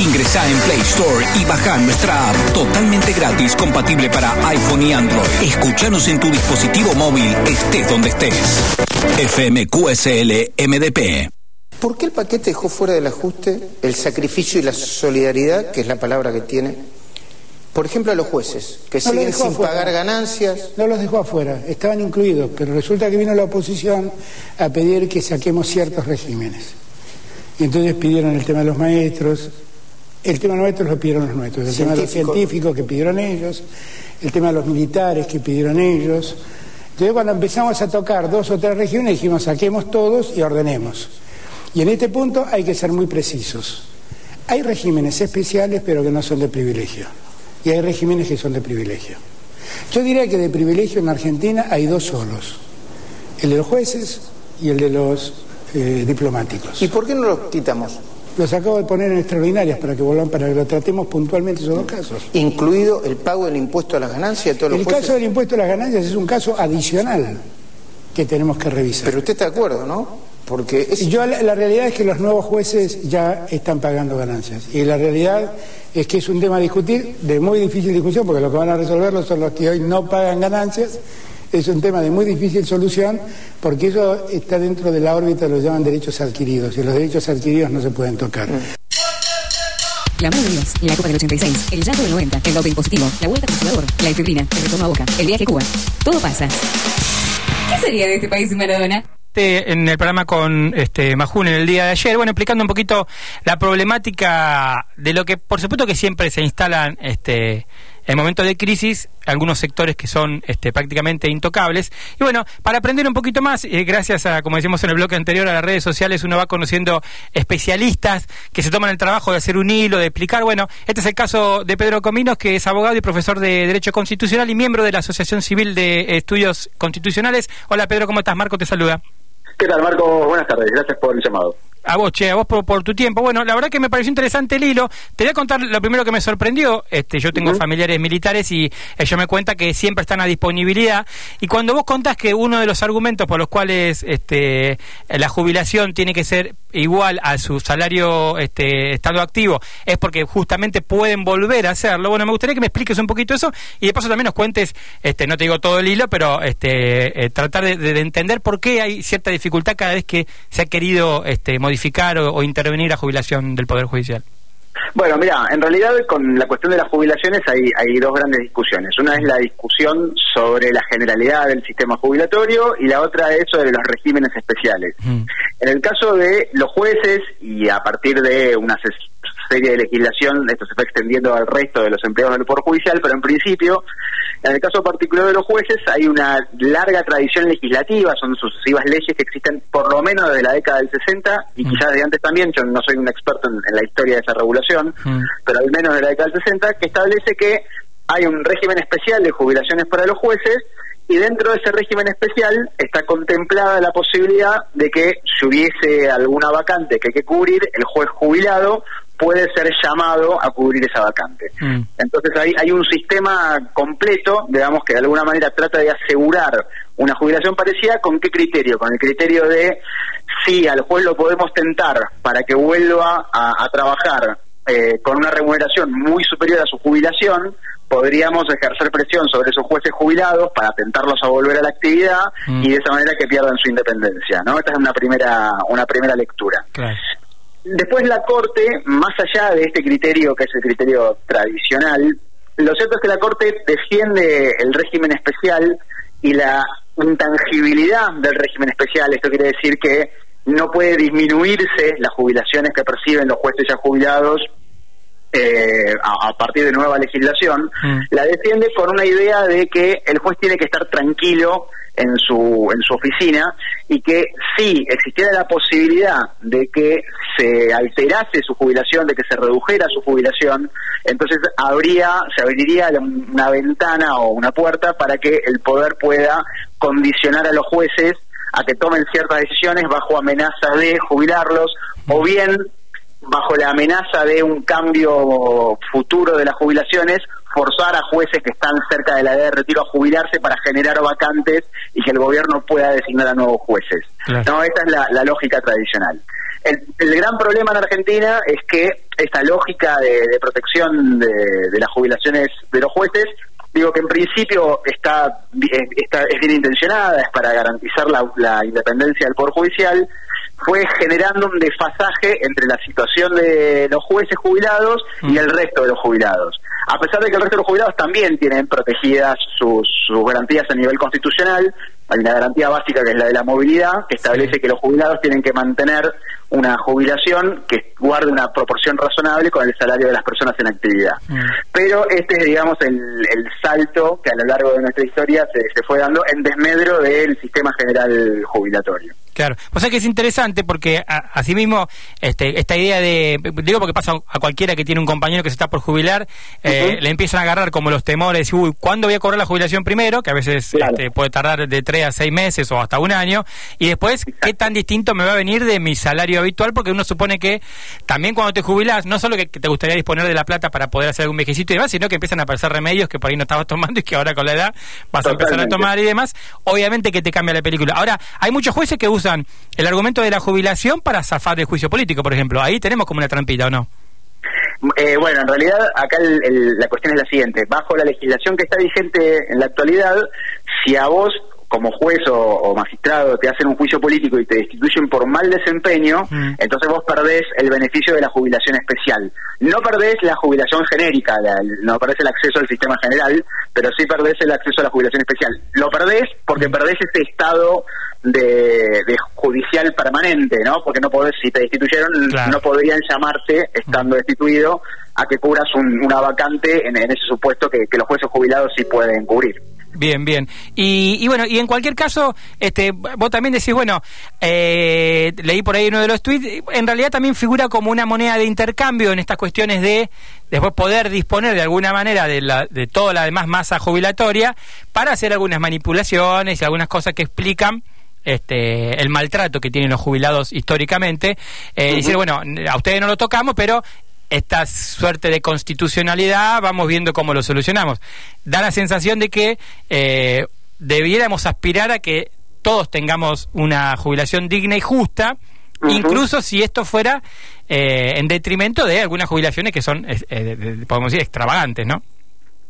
Ingresá en Play Store y baja nuestra app totalmente gratis, compatible para iPhone y Android. Escúchanos en tu dispositivo móvil, estés donde estés. FMQSL MDP. ¿Por qué el paquete dejó fuera del ajuste el sacrificio y la solidaridad, que es la palabra que tiene? Por ejemplo, a los jueces, que No siguen sin afuera. pagar ganancias. No los dejó afuera, estaban incluidos, pero resulta que vino la oposición a pedir que saquemos ciertos regímenes. Y entonces pidieron el tema de los maestros, el tema maestros lo pidieron los nuestros, el tema de los Científicos. que pidieron ellos, el tema de los militares que pidieron ellos. Entonces cuando empezamos a tocar dos o tres regímenes dijimos saquemos todos y ordenemos. Y en este punto hay que ser muy precisos. Hay regímenes especiales pero que no son de privilegio. Y hay regímenes que son de privilegio. Yo diría que de privilegio en Argentina hay dos solos. El de los jueces y el de los eh, diplomáticos. ¿Y por qué no los quitamos? Los acabo de poner en extraordinarias para que volvan, para que lo tratemos puntualmente esos dos casos. Incluido el pago del impuesto a las ganancias todos los El jueces. caso del impuesto a las ganancias es un caso adicional que tenemos que revisar. Pero usted está de acuerdo, ¿no? Porque es... Yo, la, la realidad es que los nuevos jueces ya están pagando ganancias. Y la realidad es que es un tema a discutir, de muy difícil discusión, porque los que van a resolverlo son los que hoy no pagan ganancias. Es un tema de muy difícil solución, porque eso está dentro de la órbita, lo llaman derechos adquiridos, y los derechos adquiridos no se pueden tocar. La mano de Dios, la Copa del 86, el llanto del 90, el doping positivo, la vuelta al jugador, la efebrina, el retorno a Boca, el viaje a Cuba. Todo pasa. ¿Qué sería de este país sin Maradona? En el programa con este Majún en el día de ayer, bueno, explicando un poquito la problemática de lo que por supuesto que siempre se instalan este en momentos de crisis algunos sectores que son este, prácticamente intocables. Y bueno, para aprender un poquito más, eh, gracias a, como decíamos en el bloque anterior, a las redes sociales, uno va conociendo especialistas que se toman el trabajo de hacer un hilo, de explicar. Bueno, este es el caso de Pedro Cominos, que es abogado y profesor de Derecho Constitucional y miembro de la Asociación Civil de Estudios Constitucionales. Hola Pedro, ¿cómo estás? Marco te saluda. ¿Qué tal, Marco? Buenas tardes. Gracias por el llamado. A vos, che, a vos por, por tu tiempo. Bueno, la verdad que me pareció interesante el hilo. Te voy a contar lo primero que me sorprendió. Este, yo tengo familiares militares y ellos me cuentan que siempre están a disponibilidad. Y cuando vos contás que uno de los argumentos por los cuales este, la jubilación tiene que ser igual a su salario este, estado activo es porque justamente pueden volver a hacerlo. Bueno, me gustaría que me expliques un poquito eso y de paso también nos cuentes, este, no te digo todo el hilo, pero este, eh, tratar de, de entender por qué hay cierta dificultad cada vez que se ha querido este, modificar o, o intervenir la jubilación del Poder Judicial. Bueno, mira, en realidad con la cuestión de las jubilaciones hay, hay dos grandes discusiones. Una es la discusión sobre la generalidad del sistema jubilatorio y la otra es sobre los regímenes especiales. En el caso de los jueces y a partir de una serie de legislación, esto se está extendiendo al resto de los empleados del Poder Judicial, pero en principio, en el caso particular de los jueces, hay una larga tradición legislativa, son sucesivas leyes que existen por lo menos desde la década del 60 y quizás de antes también, yo no soy un experto en, en la historia de esa regulación, pero al menos de la década del 60, que establece que hay un régimen especial de jubilaciones para los jueces y dentro de ese régimen especial está contemplada la posibilidad de que si hubiese alguna vacante que hay que cubrir, el juez jubilado puede ser llamado a cubrir esa vacante. Entonces hay, hay un sistema completo, digamos, que de alguna manera trata de asegurar una jubilación parecida. ¿Con qué criterio? Con el criterio de si al juez lo podemos tentar para que vuelva a, a trabajar eh, con una remuneración muy superior a su jubilación, podríamos ejercer presión sobre esos jueces jubilados para tentarlos a volver a la actividad Mm. y de esa manera que pierdan su independencia. ¿no? Esta es una primera, una primera lectura. Claro. Después la Corte, más allá de este criterio que es el criterio tradicional, lo cierto es que la Corte defiende el régimen especial y la intangibilidad del régimen especial. Esto quiere decir que no puede disminuirse las jubilaciones que perciben los jueces ya jubilados eh, a, a partir de nueva legislación, la defiende con una idea de que el juez tiene que estar tranquilo en su en su oficina y que si existiera la posibilidad de que se alterase su jubilación, de que se redujera su jubilación, entonces habría se abriría una ventana o una puerta para que el poder pueda condicionar a los jueces a que tomen ciertas decisiones bajo amenaza de jubilarlos o bien bajo la amenaza de un cambio futuro de las jubilaciones, forzar a jueces que están cerca de la edad de retiro a jubilarse para generar vacantes y que el gobierno pueda designar a nuevos jueces. Claro. No, esta es la, la lógica tradicional. El, el gran problema en Argentina es que esta lógica de, de protección de, de las jubilaciones de los jueces digo que en principio está, está es bien intencionada, es para garantizar la, la, independencia del Poder Judicial, fue generando un desfasaje entre la situación de los jueces jubilados y el resto de los jubilados. A pesar de que el resto de los jubilados también tienen protegidas sus, sus garantías a nivel constitucional, hay una garantía básica que es la de la movilidad, que establece que los jubilados tienen que mantener una jubilación que guarde una proporción razonable con el salario de las personas en actividad. Mm. Pero este es, digamos, el, el, salto que a lo largo de nuestra historia se, se fue dando en desmedro del sistema general jubilatorio. Claro, o sea que es interesante porque asimismo este, esta idea de, digo porque pasa a cualquiera que tiene un compañero que se está por jubilar, eh, le empiezan a agarrar como los temores, uy, ¿cuándo voy a cobrar la jubilación primero? Que a veces claro. este, puede tardar de tres a seis meses o hasta un año, y después, ¿qué tan distinto me va a venir de mi salario habitual? Porque uno supone que también cuando te jubilas, no solo que te gustaría disponer de la plata para poder hacer algún viejecito y demás, sino que empiezan a aparecer remedios que por ahí no estabas tomando y que ahora con la edad vas Totalmente. a empezar a tomar y demás, obviamente que te cambia la película. Ahora, hay muchos jueces que usan el argumento de la jubilación para zafar del juicio político, por ejemplo. Ahí tenemos como una trampita, ¿o no? Eh, bueno, en realidad acá el, el, la cuestión es la siguiente. Bajo la legislación que está vigente en la actualidad, si a vos como juez o, o, magistrado te hacen un juicio político y te destituyen por mal desempeño, mm. entonces vos perdés el beneficio de la jubilación especial. No perdés la jubilación genérica, la, no perdés el acceso al sistema general, pero sí perdés el acceso a la jubilación especial. Lo perdés porque mm. perdés ese estado de, de, judicial permanente, ¿no? Porque no podés, si te destituyeron, claro. no podrían llamarte, estando destituido, a que cubras un, una vacante en, en ese supuesto que, que los jueces jubilados sí pueden cubrir. Bien, bien. Y, y, bueno, y en cualquier caso, este, vos también decís, bueno, eh, leí por ahí uno de los tweets, en realidad también figura como una moneda de intercambio en estas cuestiones de después poder disponer de alguna manera de, la, de toda la demás masa jubilatoria para hacer algunas manipulaciones y algunas cosas que explican este, el maltrato que tienen los jubilados históricamente, eh, uh -huh. decir, bueno, a ustedes no lo tocamos, pero esta suerte de constitucionalidad, vamos viendo cómo lo solucionamos. Da la sensación de que eh, debiéramos aspirar a que todos tengamos una jubilación digna y justa, uh -huh. incluso si esto fuera eh, en detrimento de algunas jubilaciones que son, eh, podemos decir, extravagantes, ¿no?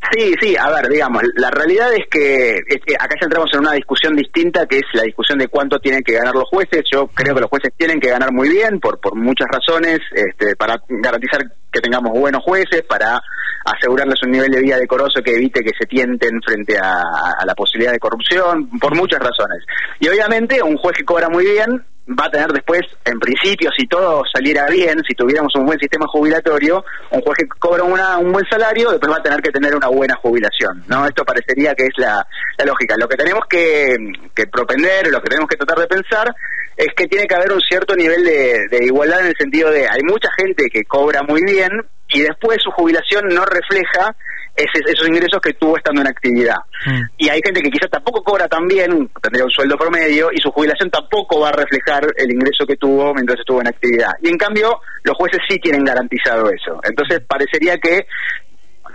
Sí, sí, a ver, digamos, la realidad es que, es acá ya entramos en una discusión distinta que es la discusión de cuánto tienen que ganar los jueces. Yo creo que los jueces tienen que ganar muy bien por, por muchas razones, este, para garantizar que tengamos buenos jueces, para asegurarles un nivel de vida decoroso que evite que se tienten frente a, a la posibilidad de corrupción, por muchas razones. Y obviamente un juez que cobra muy bien va a tener después, en principio, si todo saliera bien, si tuviéramos un buen sistema jubilatorio, un juez que cobra una, un buen salario, después va a tener que tener una buena jubilación, ¿no? Esto parecería que es la, la lógica. Lo que tenemos que, que propender, lo que tenemos que tratar de pensar, es que tiene que haber un cierto nivel de, de igualdad en el sentido de hay mucha gente que cobra muy bien y después su jubilación no refleja ese, esos ingresos que tuvo estando en actividad. Mm. Y hay gente que quizás tampoco cobra tan bien, tendría un sueldo promedio, y su jubilación tampoco va a reflejar el ingreso que tuvo mientras estuvo en actividad. Y en cambio, los jueces sí tienen garantizado eso. Entonces, parecería que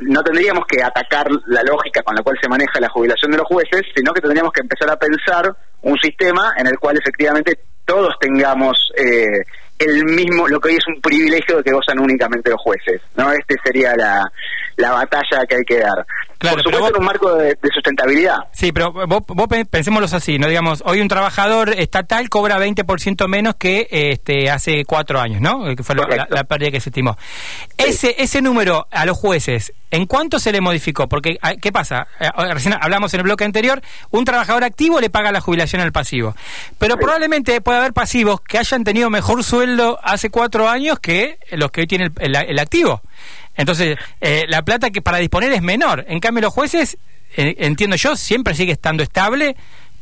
no tendríamos que atacar la lógica con la cual se maneja la jubilación de los jueces, sino que tendríamos que empezar a pensar un sistema en el cual efectivamente todos tengamos eh, el mismo, lo que hoy es un privilegio que gozan únicamente los jueces, ¿no? Este sería la, la batalla que hay que dar. Claro, Por supuesto, vos, en un marco de, de, sustentabilidad. Sí, pero vos, vos pensémoslo así, ¿no? Digamos, hoy un trabajador estatal cobra 20% menos que este hace cuatro años, ¿no? Que fue la, la, pérdida que se estimó. Sí. Ese, ese número a los jueces, ¿en cuánto se le modificó? Porque, ah, ¿qué pasa? Eh, recién hablamos en el bloque anterior, un trabajador activo le paga la jubilación al pasivo. Pero sí. probablemente puede haber pasivos que hayan tenido mejor sueldo hace cuatro años que los que hoy tiene el, el, el activo. Entonces, eh, la plata que para disponer es menor. En cambio, los jueces, eh, entiendo yo, siempre sigue estando estable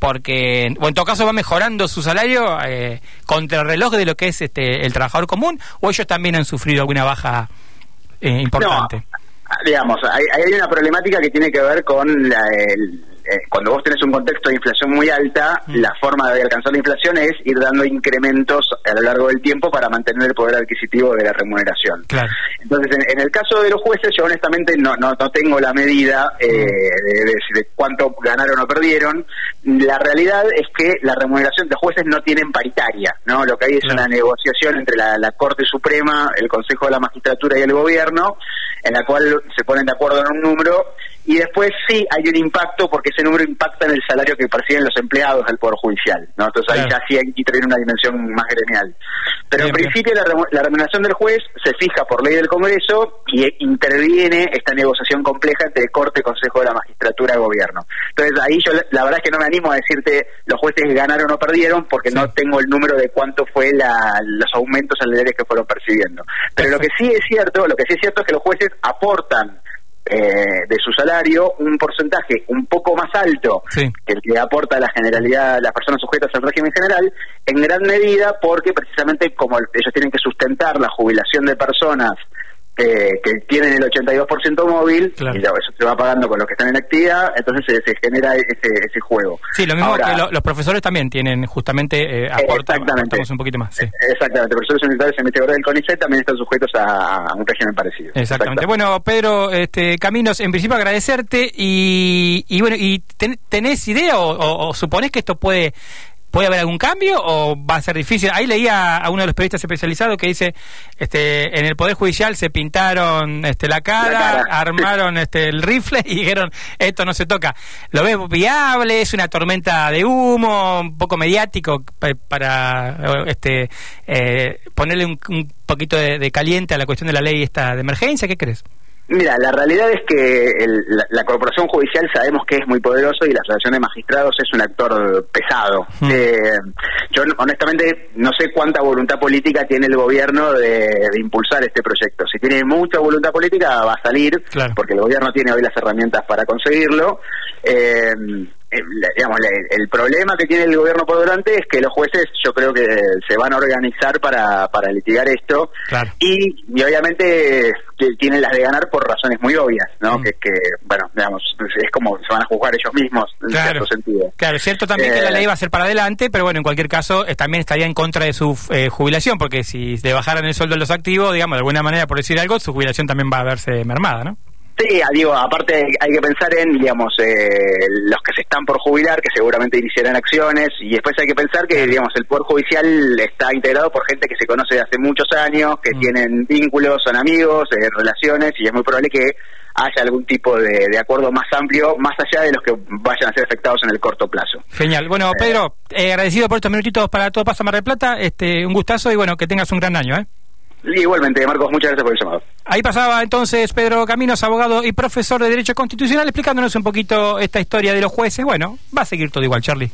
porque, o en todo caso va mejorando su salario eh, contra el reloj de lo que es este el trabajador común, o ellos también han sufrido alguna baja eh, importante. No digamos, hay, hay una problemática que tiene que ver con la, el, eh, cuando vos tenés un contexto de inflación muy alta, mm. la forma de alcanzar la inflación es ir dando incrementos a lo largo del tiempo para mantener el poder adquisitivo de la remuneración. Entonces, en, el caso de los jueces, yo honestamente no, no, tengo la medida eh, mm. de, de, cuánto ganaron o perdieron. La realidad es que la remuneración de jueces no tienen paritaria, ¿no? Lo que hay es una negociación entre la, la Corte Suprema, el Consejo de la Magistratura y el Gobierno, en la cual se ponen de acuerdo en un número y después sí hay un impacto porque ese número impacta en el salario que perciben los empleados del Poder Judicial, ¿no? Entonces ahí ya sí hay que tener una dimensión más gremial. Pero en principio la, remuneración del juez se fija por ley del Congreso y interviene esta negociación compleja entre Corte, Consejo de la Magistratura y Gobierno. Entonces ahí yo la, verdad es que no me animo a decirte los jueces ganaron o perdieron porque no tengo el número de cuánto fue los aumentos salariales que fueron percibiendo. Pero lo que sí es cierto, lo que sí es cierto es que los jueces aportan eh, de su salario un porcentaje un poco más alto que el que aporta la generalidad las personas sujetas al régimen general, en gran medida porque precisamente como ellos tienen que sustentar la jubilación de personas eh, que tienen el 82% móvil y eso se va pagando con los que están en actividad, entonces se, genera ese, ese, juego. Sí, lo mismo que los profesores también tienen justamente eh, exactamente, un poquito más. Exactamente, profesores universitarios investigadores del CONICET también están sujetos a, un régimen parecido. Exactamente. Bueno, Pedro este, Caminos, en principio agradecerte y, y bueno, y ¿tenés idea o, o, o suponés que esto puede ¿Puede haber algún cambio o va a ser difícil? Ahí leía a uno de los periodistas especializados que dice, este, en el Poder Judicial se pintaron este, la, cara, armaron este, el rifle y dijeron, esto no se toca. ¿Lo ves viable? ¿Es una tormenta de humo? ¿Un poco mediático para este, eh, ponerle un, poquito de, de, caliente a la cuestión de la ley esta de emergencia? ¿Qué crees? Mira, la realidad es que la, Corporación Judicial sabemos que es muy poderoso y la Asociación de Magistrados es un actor pesado. Hmm. Eh, yo honestamente no sé cuánta voluntad política tiene el gobierno de, impulsar este proyecto. Si tiene mucha voluntad política va a salir, porque el gobierno tiene hoy las herramientas para conseguirlo. Eh, digamos, el, problema que tiene el gobierno por delante es que los jueces yo creo que se van a organizar para, para litigar esto y, y, obviamente tienen las de ganar por razones muy obvias, ¿no? Mm. Que, que, bueno, digamos, es como se van a juzgar ellos mismos en cierto sentido. Claro, es cierto también que la ley va a ser para adelante, pero bueno, en cualquier caso eh, también estaría en contra de su eh, jubilación, porque si le bajaran el sueldo a los activos, digamos, de alguna manera, por decir algo, su jubilación también va a verse mermada, ¿no? Sí, digo, aparte hay que pensar en, digamos, eh, los que se están por jubilar, que seguramente iniciarán acciones, y después hay que pensar que, digamos, el Poder Judicial está integrado por gente que se conoce de hace muchos años, que mm. tienen vínculos, son amigos, eh, relaciones, y es muy probable que haya algún tipo de, acuerdo más amplio, más allá de los que vayan a ser afectados en el corto plazo. Genial. Bueno, eh, Pedro, agradecido por estos minutitos para Todo Pasa Mar del Plata, este, un gustazo y bueno, que tengas un gran año, ¿eh? Igualmente, Marcos, muchas gracias por el llamado. Ahí pasaba entonces Pedro Caminos, abogado y profesor de Derecho Constitucional, explicándonos un poquito esta historia de los jueces. Bueno, va a seguir todo igual, Charlie.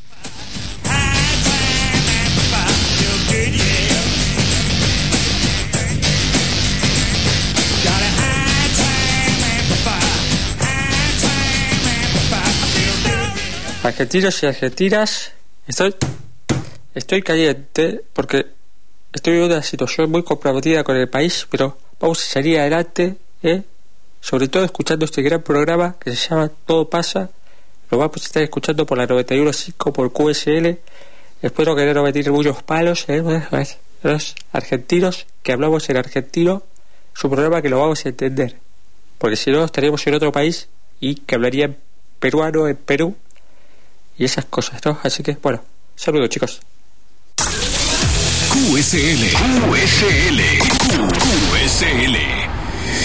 Argentinos y argentinas, estoy, estoy caliente porque Estoy en una situación muy comprometida con el país, pero vamos a salir adelante, ¿eh? sobre todo escuchando este gran programa que se llama Todo pasa. Lo vamos a estar escuchando por la 91.5 por QSL. Espero que no meter muchos palos, ¿eh? los argentinos que hablamos en argentino, es un programa que lo vamos a entender. Porque si no, estaríamos en otro país y que hablaría peruano en Perú y esas cosas, ¿no? Así que, bueno, saludos chicos. QSL. QSL. QSL.